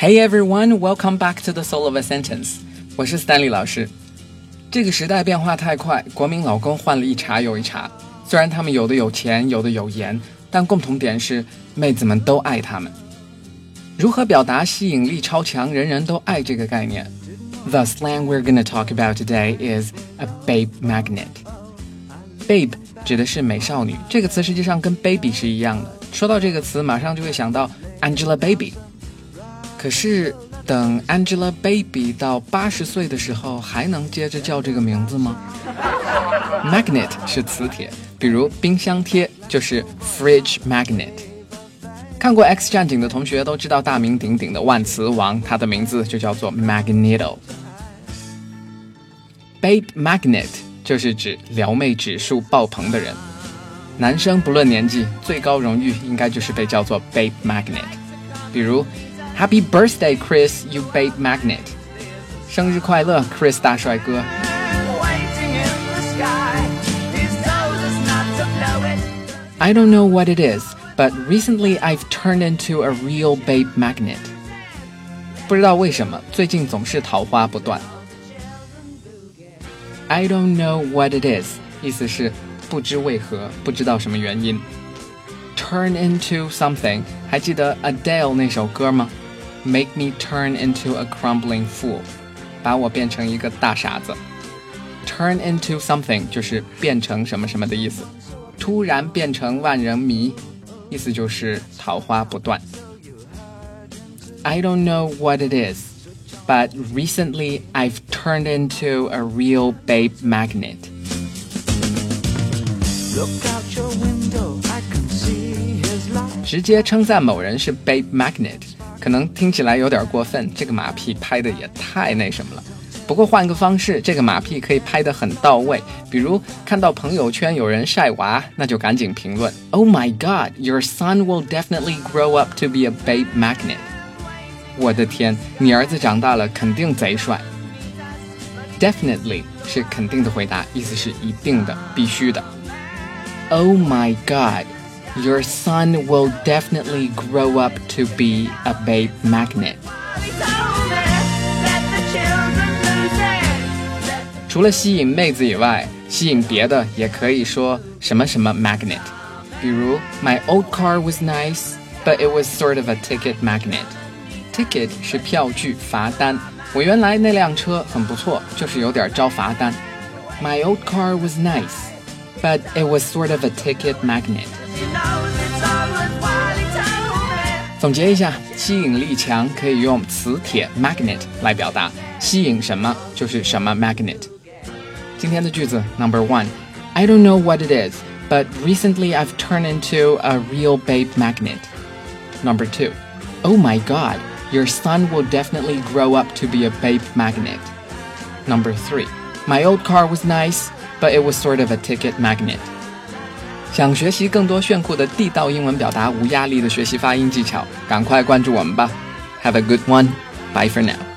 Hey everyone, welcome back to the Soul of a Sentence。我是 Stanley 老师。这个时代变化太快，国民老公换了一茬又一茬。虽然他们有的有钱，有的有颜，但共同点是妹子们都爱他们。如何表达吸引力超强、人人都爱这个概念？The slang we're gonna talk about today is a babe magnet. Babe 指的是美少女，这个词实际上跟 baby 是一样的。说到这个词，马上就会想到 Angelababy。 可是，等 Angelababy 到八十岁的时候，还能接着叫这个名字吗？Magnet 是磁铁，比如冰箱贴就是 fridge magnet。看过《X 战警》的同学都知道大名鼎鼎的万磁王，他的名字就叫做 Magneto。Babe Magnet 就是指撩妹指数爆棚的人。男生不论年纪，最高荣誉应该就是被叫做 Babe Magnet。比如。Happy birthday, Chris, you babe magnet！生日快乐，Chris 大帅哥。I don't know what it is, but recently I've turned into a real babe magnet. 不知道为什么，最近总是桃花不断。I don't know what it is，意思是不知为何，不知道什么原因。Turn into something，还记得 Adele 那首歌吗 ？Make me turn into a crumbling fool，把我变成一个大傻子。Turn into something 就是变成什么什么的意思，突然变成万人迷，意思就是桃花不断。I don't know what it is, but recently I've turned into a real babe magnet. Look out your window, I can see his light. 直接称赞某人是 babe magnet。 可能听起来有点过分，这个马屁拍的也太那什么了。不过换个方式，这个马屁可以拍得很到位。比如看到朋友圈有人晒娃，那就赶紧评论：“Oh my God, your son will definitely grow up to be a babe magnet。”我的天，你儿子长大了肯定贼帅。Definitely 是肯定的回答，意思是一定的、必须的。Oh my God。 your son will definitely grow up to be a babe magnet. 除了吸引妹子以外，吸引别的也可以说什么什么 magnet。比如，My old car was nice, but it was sort of a ticket magnet. Ticket 是票据、罚单。我原来那辆车很不错，就是有点招罚单。My old car was nice, but it was sort of a ticket magnet. 总结一下，吸引力强可以用磁铁 magnet 来表达，吸引什么就是什么 magnet。今天的句子 number one。I don't know what it is, but recently I've turned into a real babe magnet. Number two, oh my god, your son will definitely grow up to be a babe magnet. Number three, my old car was nice, but it was sort of a ticket magnet. 想学习更多炫酷的地道英文表达，无压力的学习发音技巧，赶快关注我们吧！Have a good one. Bye for now.